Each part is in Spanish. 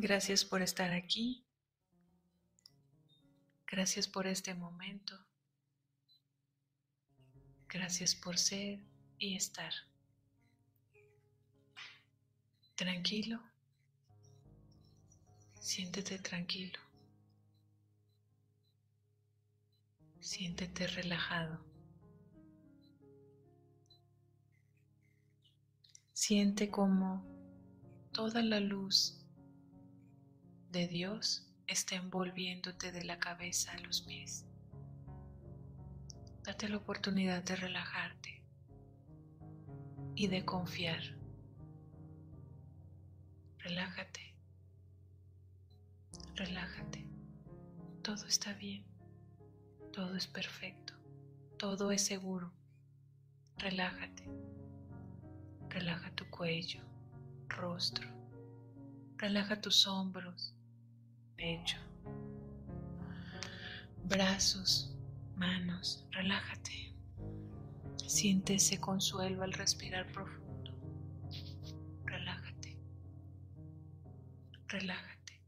Gracias por estar aquí. Gracias por este momento. Gracias por ser y estar. Tranquilo. Siéntete tranquilo. Siéntete relajado. Siente como toda la luz de Dios está envolviéndote de la cabeza a los pies. Date la oportunidad de relajarte y de confiar. Relájate. Relájate. Todo está bien. Todo es perfecto. Todo es seguro. Relájate. Relaja tu cuello, rostro. Relaja tus hombros, pecho, brazos, manos, relájate. Siente ese consuelo al respirar profundo. Relájate. Relájate.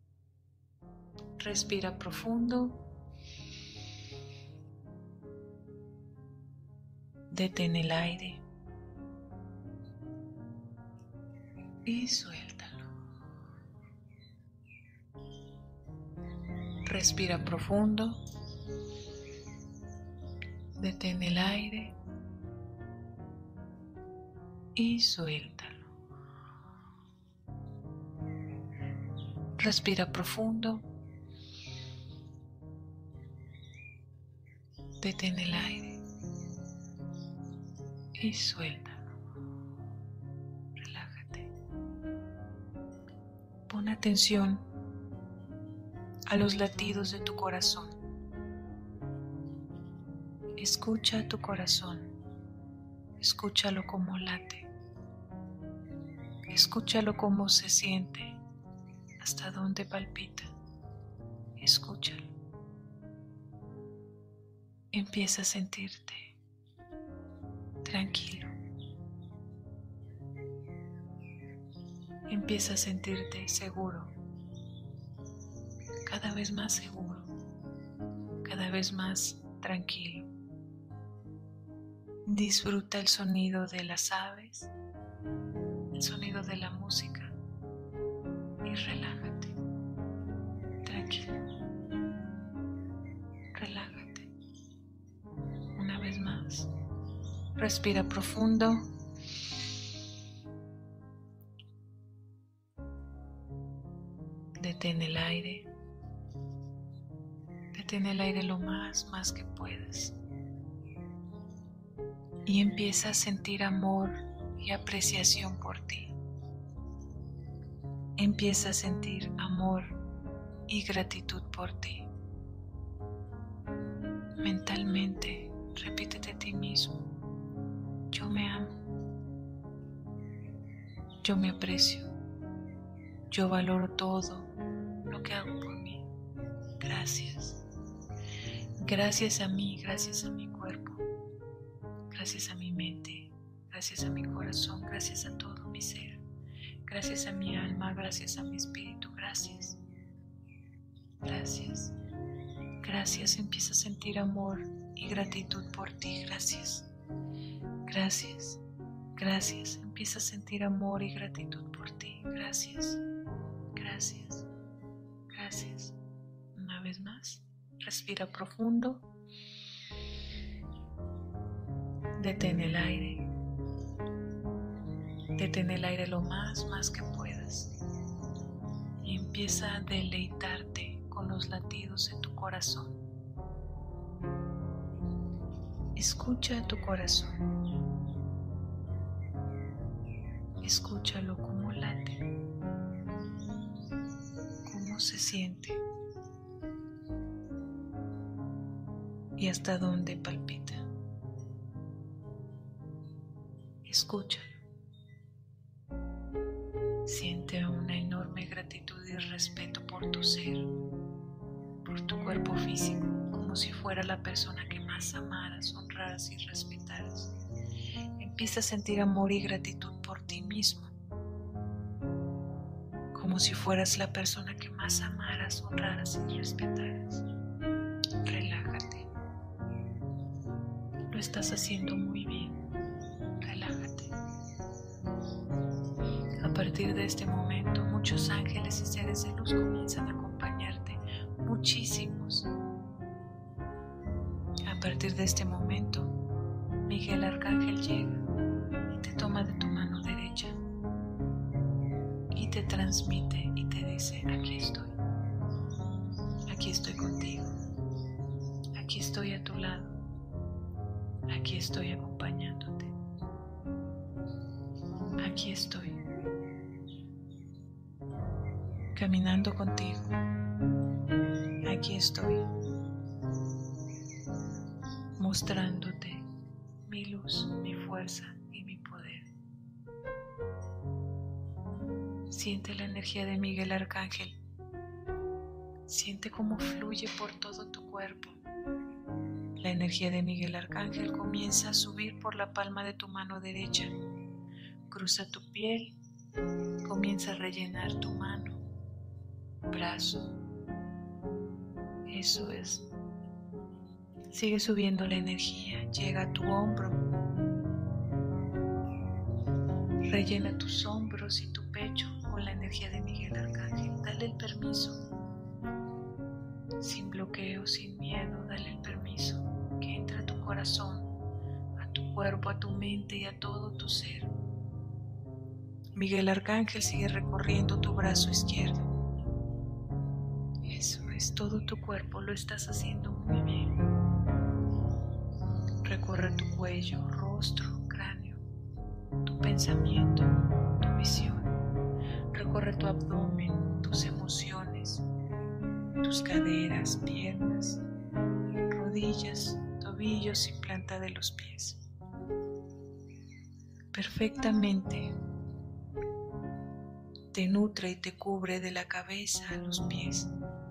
Respira profundo. Detén el aire. Y suelta. Respira profundo. Detén el aire y suéltalo. Respira profundo. Detén el aire y suéltalo. Relájate. Pon atención a los latidos de tu corazón. Escucha tu corazón, escúchalo como late, escúchalo como se siente, hasta dónde palpita, escúchalo. Empieza a sentirte tranquilo. Empieza a sentirte seguro cada vez más seguro, cada vez más tranquilo. Disfruta el sonido de las aves, el sonido de la música y relájate. Tranquilo. Relájate. Una vez más. Respira profundo. Detén el aire. Detén el aire lo más, más que puedas. Y empieza a sentir amor y apreciación por ti. Empieza a sentir amor y gratitud por ti. Mentalmente, repítete a ti mismo. Yo me amo. Yo me aprecio. Yo valoro todo lo que hago por mí. Gracias. Gracias a mí, gracias a mi cuerpo, gracias a mi mente, gracias a mi corazón, gracias a todo mi ser, gracias a mi alma, gracias a mi espíritu, gracias. Gracias. Gracias. Empieza a sentir amor y gratitud por ti. Gracias. Gracias. Gracias. Empieza a sentir amor y gratitud por ti. Gracias. Gracias. Gracias. Una vez más. Respira profundo. Detén el aire. Detén el aire lo más, más que puedas. Y empieza a deleitarte con los latidos en tu corazón. Escucha tu corazón. Escúchalo como late, cómo se siente y hasta dónde palpita. Escúchalo. Siente una enorme gratitud y respeto por tu ser, por tu cuerpo físico, como si fuera la persona que más amaras, honraras y respetaras. Empieza a sentir amor y gratitud por ti mismo, como si fueras la persona que más amaras, honraras y respetaras. Estás haciendo muy bien. A partir de este momento, muchos ángeles y seres de luz comienzan a acompañarte, muchísimos. A partir de este momento, Miguel Arcángel llega y te toma de tu mano derecha y te transmite y te dice, aquí estoy, aquí estoy contigo, aquí estoy a tu lado, aquí estoy acompañándote, aquí estoy caminando contigo. Aquí estoy, mostrándote mi luz, mi fuerza y mi poder. Siente la energía de Miguel Arcángel. Siente cómo fluye por todo tu cuerpo. La energía de Miguel Arcángel comienza a subir por la palma de tu mano derecha. Cruza tu piel, comienza a rellenar tu mano brazo. Eso es. Sigue subiendo la energía, llega a tu hombro. Rellena tus hombros y tu pecho con la energía de Miguel Arcángel. Dale el permiso. Sin bloqueo, sin miedo, dale el permiso corazón, a tu cuerpo, a tu mente y a todo tu ser. Miguel Arcángel sigue recorriendo tu brazo izquierdo todo tu cuerpo, lo estás haciendo muy bien. Recorre tu cuello, rostro, cráneo, tu pensamiento, tu visión. Recorre tu abdomen, tus emociones, tus caderas, piernas, rodillas, y planta de los pies. Perfectamente te nutre y te cubre de la cabeza a los pies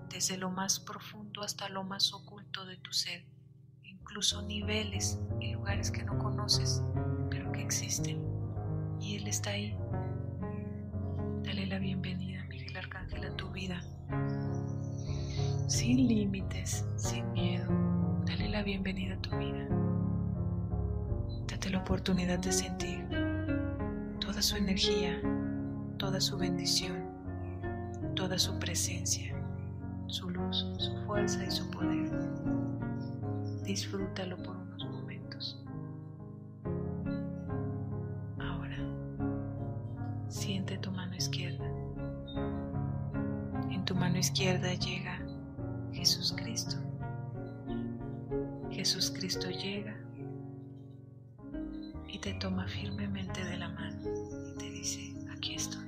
desde lo más profundo hasta lo más oculto de tu ser, incluso niveles y lugares que no conoces, pero que existen. Y Él está ahí. Dale la bienvenida, Miguel Arcángel, a tu vida. Sin límites, sin miedo. Dale la bienvenida a tu vida. Date la oportunidad de sentir toda su energía, toda su bendición, toda su presencia su luz, su fuerza y su poder. Disfrútalo por unos momentos. Ahora, siente tu mano izquierda. En tu mano izquierda llega Jesús Cristo. Jesús Cristo llega y te toma firmemente de la mano y te dice, aquí estoy.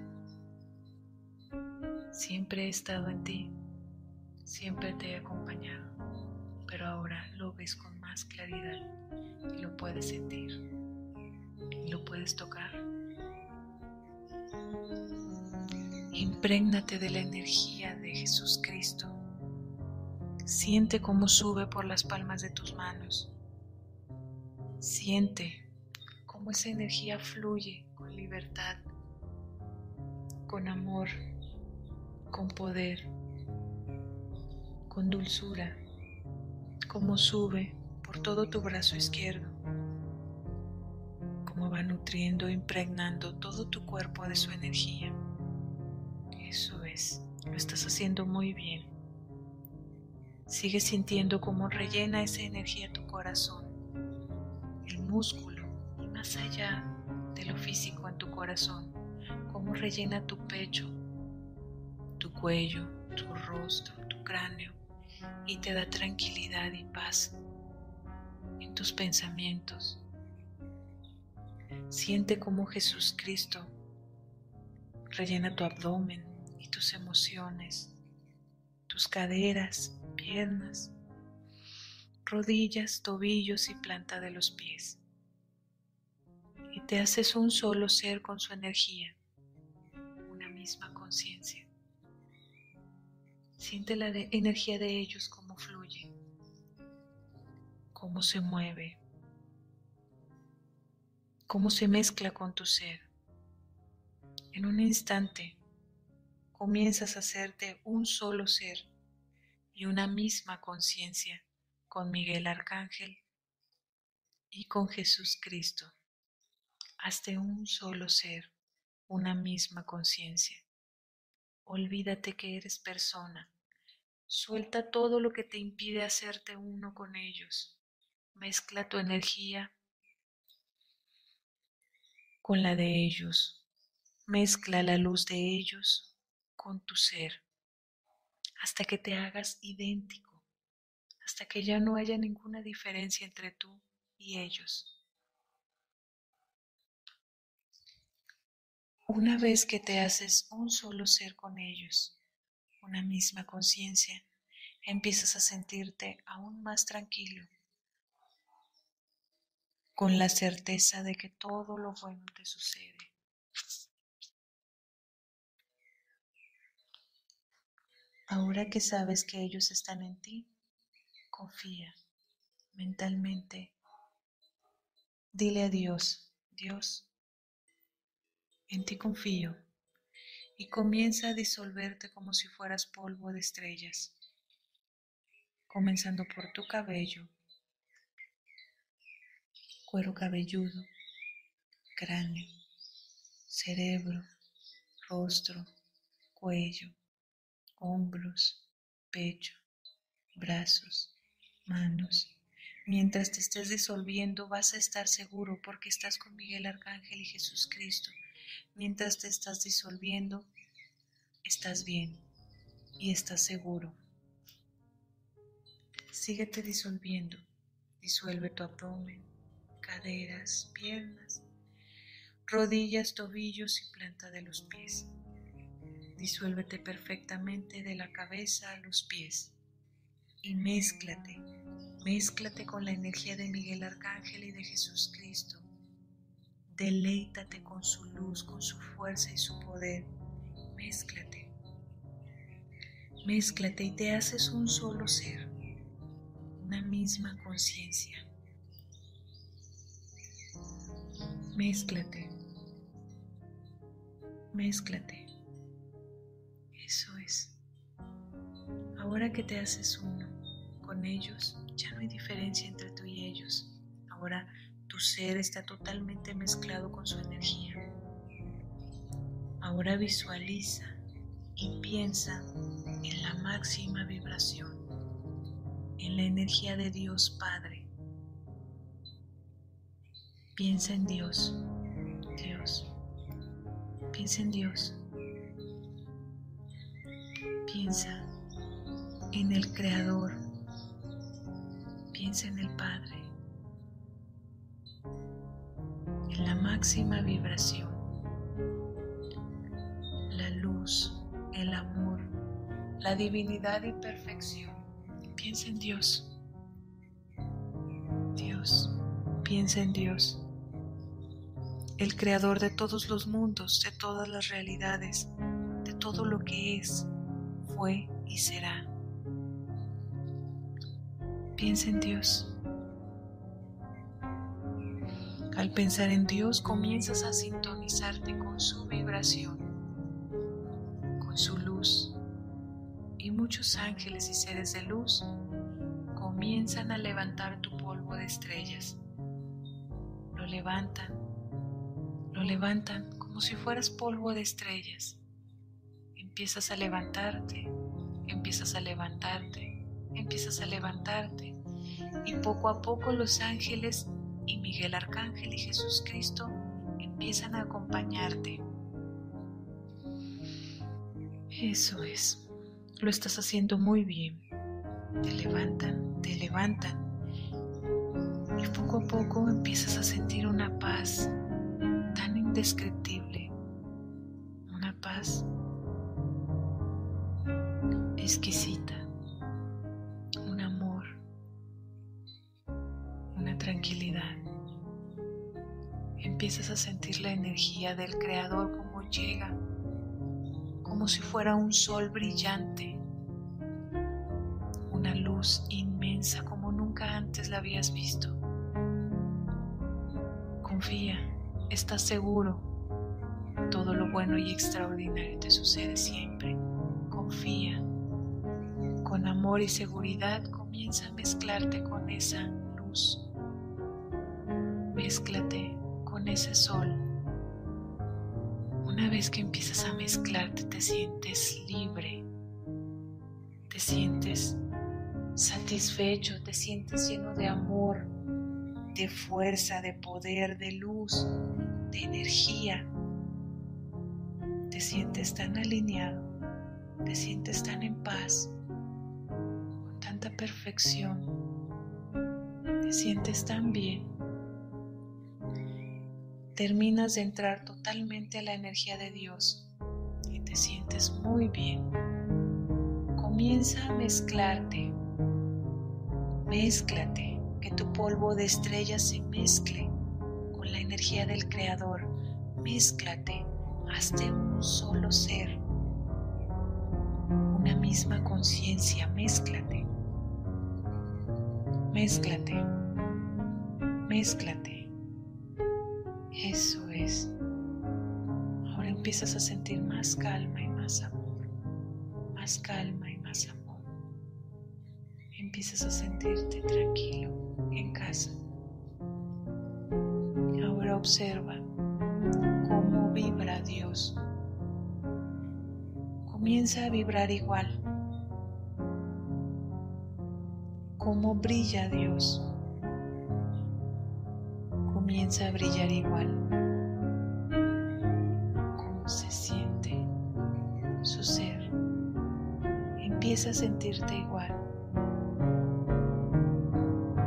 Siempre he estado en ti siempre te he acompañado, pero ahora lo ves con más claridad y lo puedes sentir y lo puedes tocar. Imprégnate de la energía de Jesús Cristo. Siente cómo sube por las palmas de tus manos. Siente cómo esa energía fluye con libertad, con amor, con poder con dulzura, como sube por todo tu brazo izquierdo, como va nutriendo, impregnando todo tu cuerpo de su energía. Eso es, lo estás haciendo muy bien. Sigue sintiendo cómo rellena esa energía tu corazón, el músculo y más allá de lo físico en tu corazón, cómo rellena tu pecho, tu cuello, tu rostro, tu cráneo, y te da tranquilidad y paz en tus pensamientos. Siente como Jesús Cristo Rellena tu abdomen y tus emociones, tus caderas, rodillas, tobillos y planta de los pies. Y te haces un solo ser con su energía, una misma conciencia. Siente la energía de ellos cómo fluye, cómo se mueve, cómo se mezcla con tu ser. En un instante comienzas a hacerte un solo ser y una misma conciencia con Miguel Arcángel y con Jesús Cristo. Hazte un solo ser, una misma conciencia. Olvídate que eres persona. Suelta todo lo que te impide hacerte uno con ellos. Mezcla tu energía con la de ellos. Mezcla la luz de ellos con tu ser hasta que te hagas idéntico, hasta que ya no haya ninguna diferencia entre tú y ellos. Una vez que te haces un solo ser con ellos, una misma conciencia, empiezas a sentirte aún más tranquilo, con la certeza de que todo lo bueno te sucede. Ahora que sabes que ellos están en ti, confía mentalmente. Dile a Dios, Dios, en ti confío. Y comienza a disolverte como si fueras polvo de estrellas, comenzando por tu cabello, cuero cabelludo, cráneo, cerebro, rostro, cuello, hombros, pecho, brazos, manos. Mientras te estés disolviendo vas a estar seguro porque estás con Miguel Arcángel y Jesús Cristo. Mientras te estás disolviendo, estás bien y estás seguro. Síguete disolviendo. Disuelve tu abdomen, caderas, piernas, rodillas, tobillos y planta de los pies. Disuélvete perfectamente de la cabeza a los pies y mézclate, mézclate con la energía de Miguel Arcángel y de Jesús Cristo. Deleítate con su luz, con su fuerza y su poder. Mézclate. Mézclate y te haces un solo ser, una misma conciencia. Mézclate. Mézclate. Eso es. Ahora que te haces uno con ellos, ya no hay diferencia entre tú y ellos. Ahora tu ser está totalmente mezclado con su energía. Ahora visualiza y piensa en la máxima vibración, en la energía de Dios Padre. Piensa en Dios, Dios. Piensa en Dios. Piensa en el Creador. Piensa en el Padre. En la máxima vibración. La luz, el amor, la divinidad y perfección. Piensa en Dios. Dios. Piensa en Dios. El creador de todos los mundos, de todas las realidades, de todo lo que es fue y será. Piensa en Dios. Al pensar en Dios comienzas a sintonizarte con su vibración, con su luz. Y muchos ángeles y seres de luz comienzan a levantar tu polvo de estrellas. Lo levantan, lo levantan como si fueras polvo de estrellas empiezas a levantarte, empiezas a levantarte, empiezas a levantarte. Y poco a poco los ángeles y Miguel Arcángel y Jesús Cristo empiezan a acompañarte. Eso es, lo estás haciendo muy bien. Te levantan, te levantan. Y poco a poco empiezas a sentir una paz tan indescriptible paz exquisita, un amor, una tranquilidad. Empiezas a sentir la energía del Creador como llega, como si fuera un sol brillante, una luz inmensa como nunca antes la habías visto. Confía, estás seguro, todo lo bueno y extraordinario te sucede siempre. Confía con amor y seguridad comienza a mezclarte con esa luz. Mézclate con ese sol. Una vez que empiezas a mezclarte te sientes libre, te sientes satisfecho, te sientes lleno de amor, de fuerza, de poder, de luz, de energía. Te sientes tan alineado, te sientes tan en paz perfección. Te sientes tan bien. Terminas de entrar totalmente a la energía de Dios y te sientes muy bien. Comienza a mezclarte. Mézclate, que tu polvo de estrellas se mezcle con la energía del Creador. Mézclate, hazte un solo ser, una misma conciencia, mézclate. Mézclate, mézclate. Eso es. Ahora empiezas a sentir más calma y más amor, más calma y más amor. Empiezas a sentirte tranquilo en casa. Ahora observa cómo vibra Dios. Comienza a vibrar igual cómo brilla Dios. Comienza a brillar igual. Cómo se siente su ser. Empieza a sentirte igual.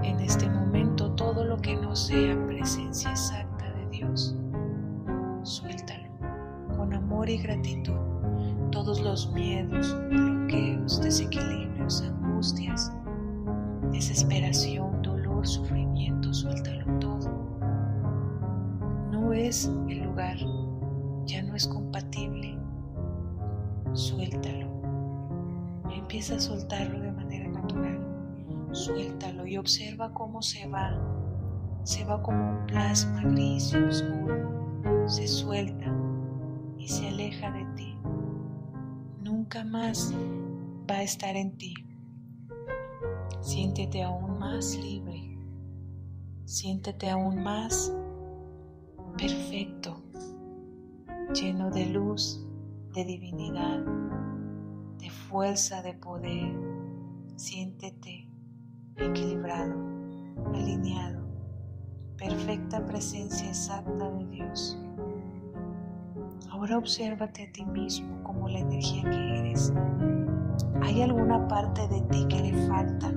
En este momento todo lo que no sea presencia exacta de Dios, suéltalo con amor y gratitud. Todos los miedos, bloqueos, desequilibrios, angustias, desesperación, dolor, sufrimiento, suéltalo todo. No es el lugar, ya no es compatible. Suéltalo. Empieza a soltarlo de manera natural. Suéltalo y observa cómo se va. Se va como un plasma gris y oscuro. Se suelta y se aleja de ti. Nunca más va a estar en ti. Siéntete aún más libre. Siéntete aún más perfecto, lleno de luz, de divinidad, de fuerza, de poder. Siéntete equilibrado, alineado, perfecta presencia exacta de Dios. Ahora obsérvate a ti mismo como la energía que eres. ¿Hay alguna parte de ti que le falta?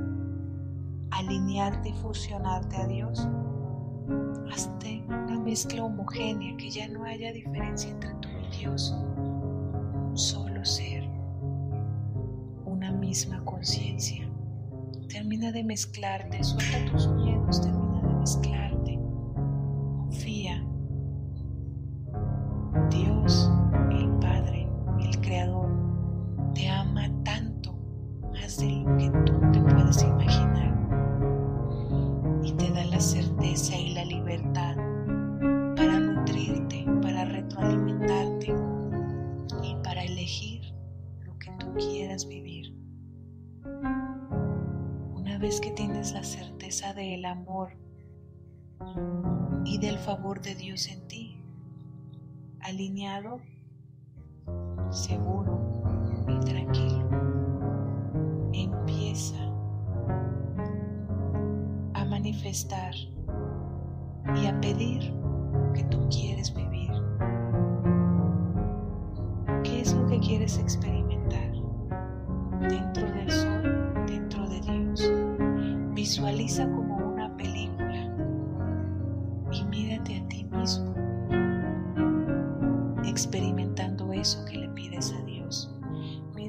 alinearte y fusionarte a Dios. Hazte una mezcla homogénea, que ya no haya diferencia entre tú y Dios. Un solo ser, una misma conciencia. Termina de mezclarte, suelta tus miedos, termina de mezclarte. Favor de Dios en ti, alineado, seguro y tranquilo, empieza manifestar y a pedir lo que tú quieres vivir. ¿Qué es lo que quieres experimentar? Dentro del sol, dentro de Dios. Visualiza como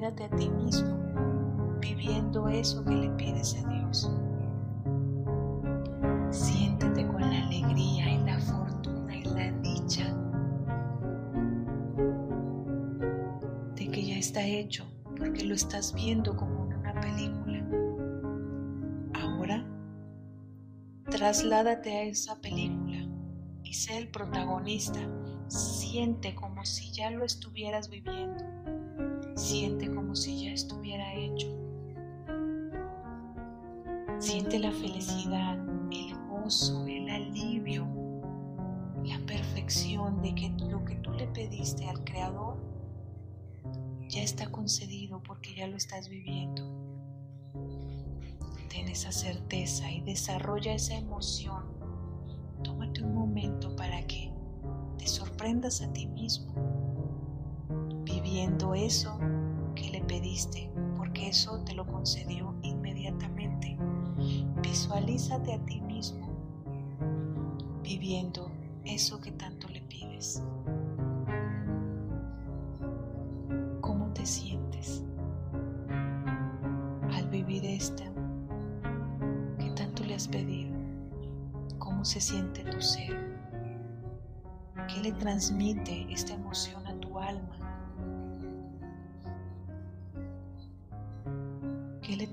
A ti mismo viviendo eso que le pides a Dios. Siéntete con la alegría y la fortuna y la dicha de que ya está hecho porque lo estás viendo como en una película. Ahora, trasládate a esa película y sé el protagonista. Siente como si ya lo estuvieras viviendo. Siente como si ya estuviera hecho. Siente la felicidad, el gozo, el alivio, la perfección de que lo que tú le pediste al Creador ya está concedido porque ya lo estás viviendo. Ten esa certeza y desarrolla esa emoción. Tómate un momento para que te sorprendas a ti mismo viviendo eso pediste, porque eso te lo concedió inmediatamente. Visualízate a ti mismo viviendo eso que tanto le pides. ¿Cómo te sientes al vivir esta que tanto le has pedido? ¿Cómo se siente tu ser? ¿Qué le transmite esta emoción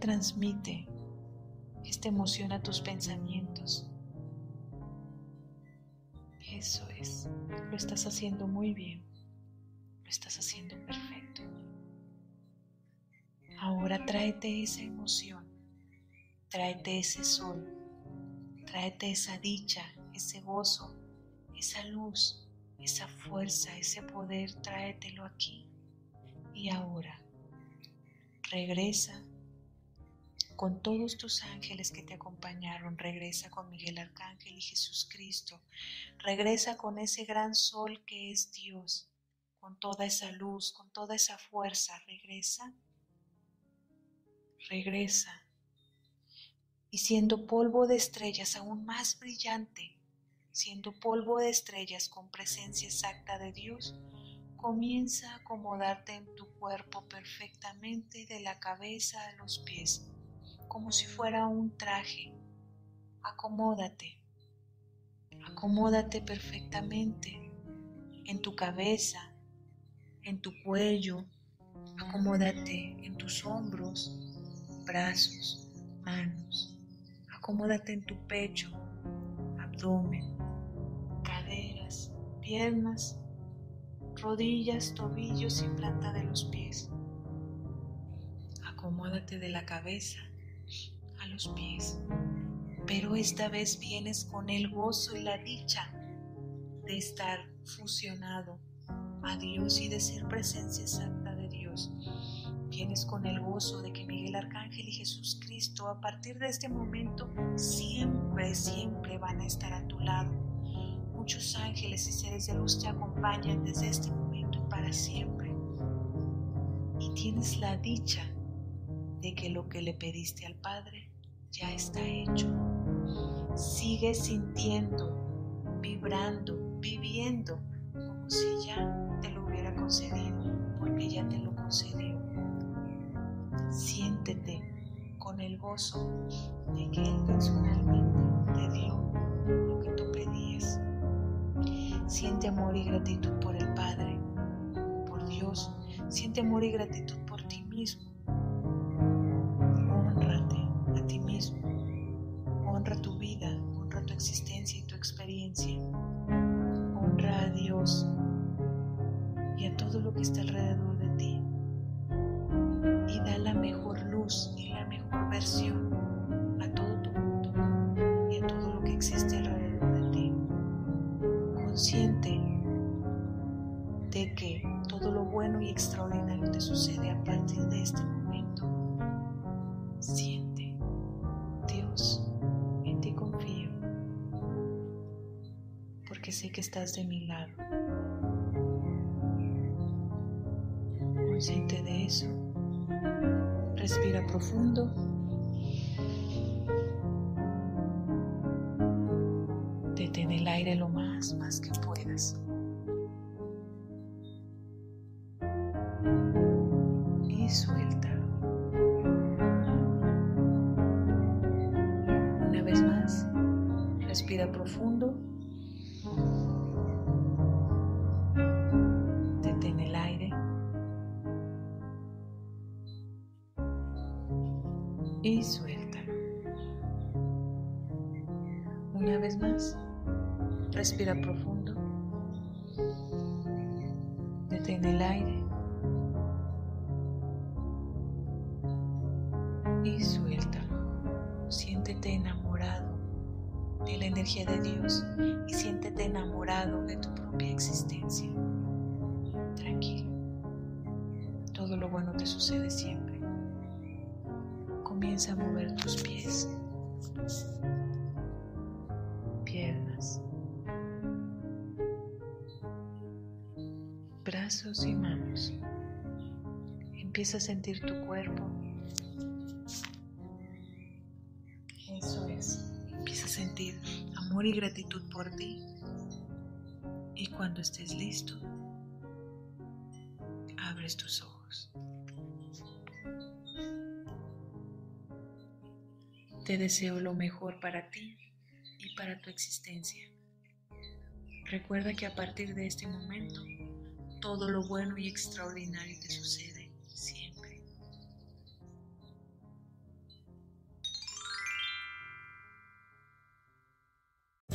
transmite esta emoción a tus pensamientos? Eso es, lo estás haciendo muy bien, lo estás haciendo perfecto. Ahora tráete esa emoción, tráete ese sol, tráete esa dicha, ese gozo, esa luz, esa fuerza, ese poder, tráetelo aquí. Y ahora, regresa con todos tus ángeles que te acompañaron, regresa con Miguel Arcángel y Jesús Cristo, regresa con ese gran sol que es Dios, con toda esa luz, con toda esa fuerza, regresa, regresa. Y siendo polvo de estrellas aún más brillante, siendo polvo de estrellas con presencia exacta de Dios, comienza a acomodarte en tu cuerpo perfectamente de la cabeza a los pies como si fuera un traje. Acomódate, acomódate perfectamente en tu cabeza, en tu cuello, acomódate en tus hombros, brazos, manos, acomódate en tu pecho, abdomen, caderas, piernas, rodillas, tobillos y planta de los pies. Acomódate de la cabeza los pies, pero esta vez vienes con el gozo y la dicha de estar fusionado a Dios y de ser presencia exacta de Dios. Vienes con el gozo de que Miguel Arcángel y Jesús Cristo a partir de este momento siempre, siempre van a estar a tu lado. Muchos ángeles y seres de luz te acompañan desde este momento para siempre. Y tienes la dicha de que lo que le pediste al Padre ya está hecho. Sigue sintiendo, vibrando, viviendo como si ya te lo hubiera concedido, porque ya te lo concedió. Siéntete con el gozo de que Él personalmente te dio lo que tú pedías. Siente amor y gratitud por el Padre, por Dios. Siente amor y gratitud por ti mismo experiencia. Honra a Dios porque sé que estás de mi lado. Consciente de eso, respira profundo. Detén el aire lo más, más que puedas. Detén el aire. y suéltalo. Siéntete enamorado de la energía de Dios y siéntete enamorado de tu propia existencia. Tranquilo. Todo lo bueno te sucede siempre. Comienza a mover tus pies, y manos. Empieza a sentir tu cuerpo sentir amor y gratitud por ti. Y cuando estés listo, abres tus ojos. Te deseo lo mejor para ti y para tu existencia. Recuerda que a partir de este momento, todo lo bueno y extraordinario te sucede.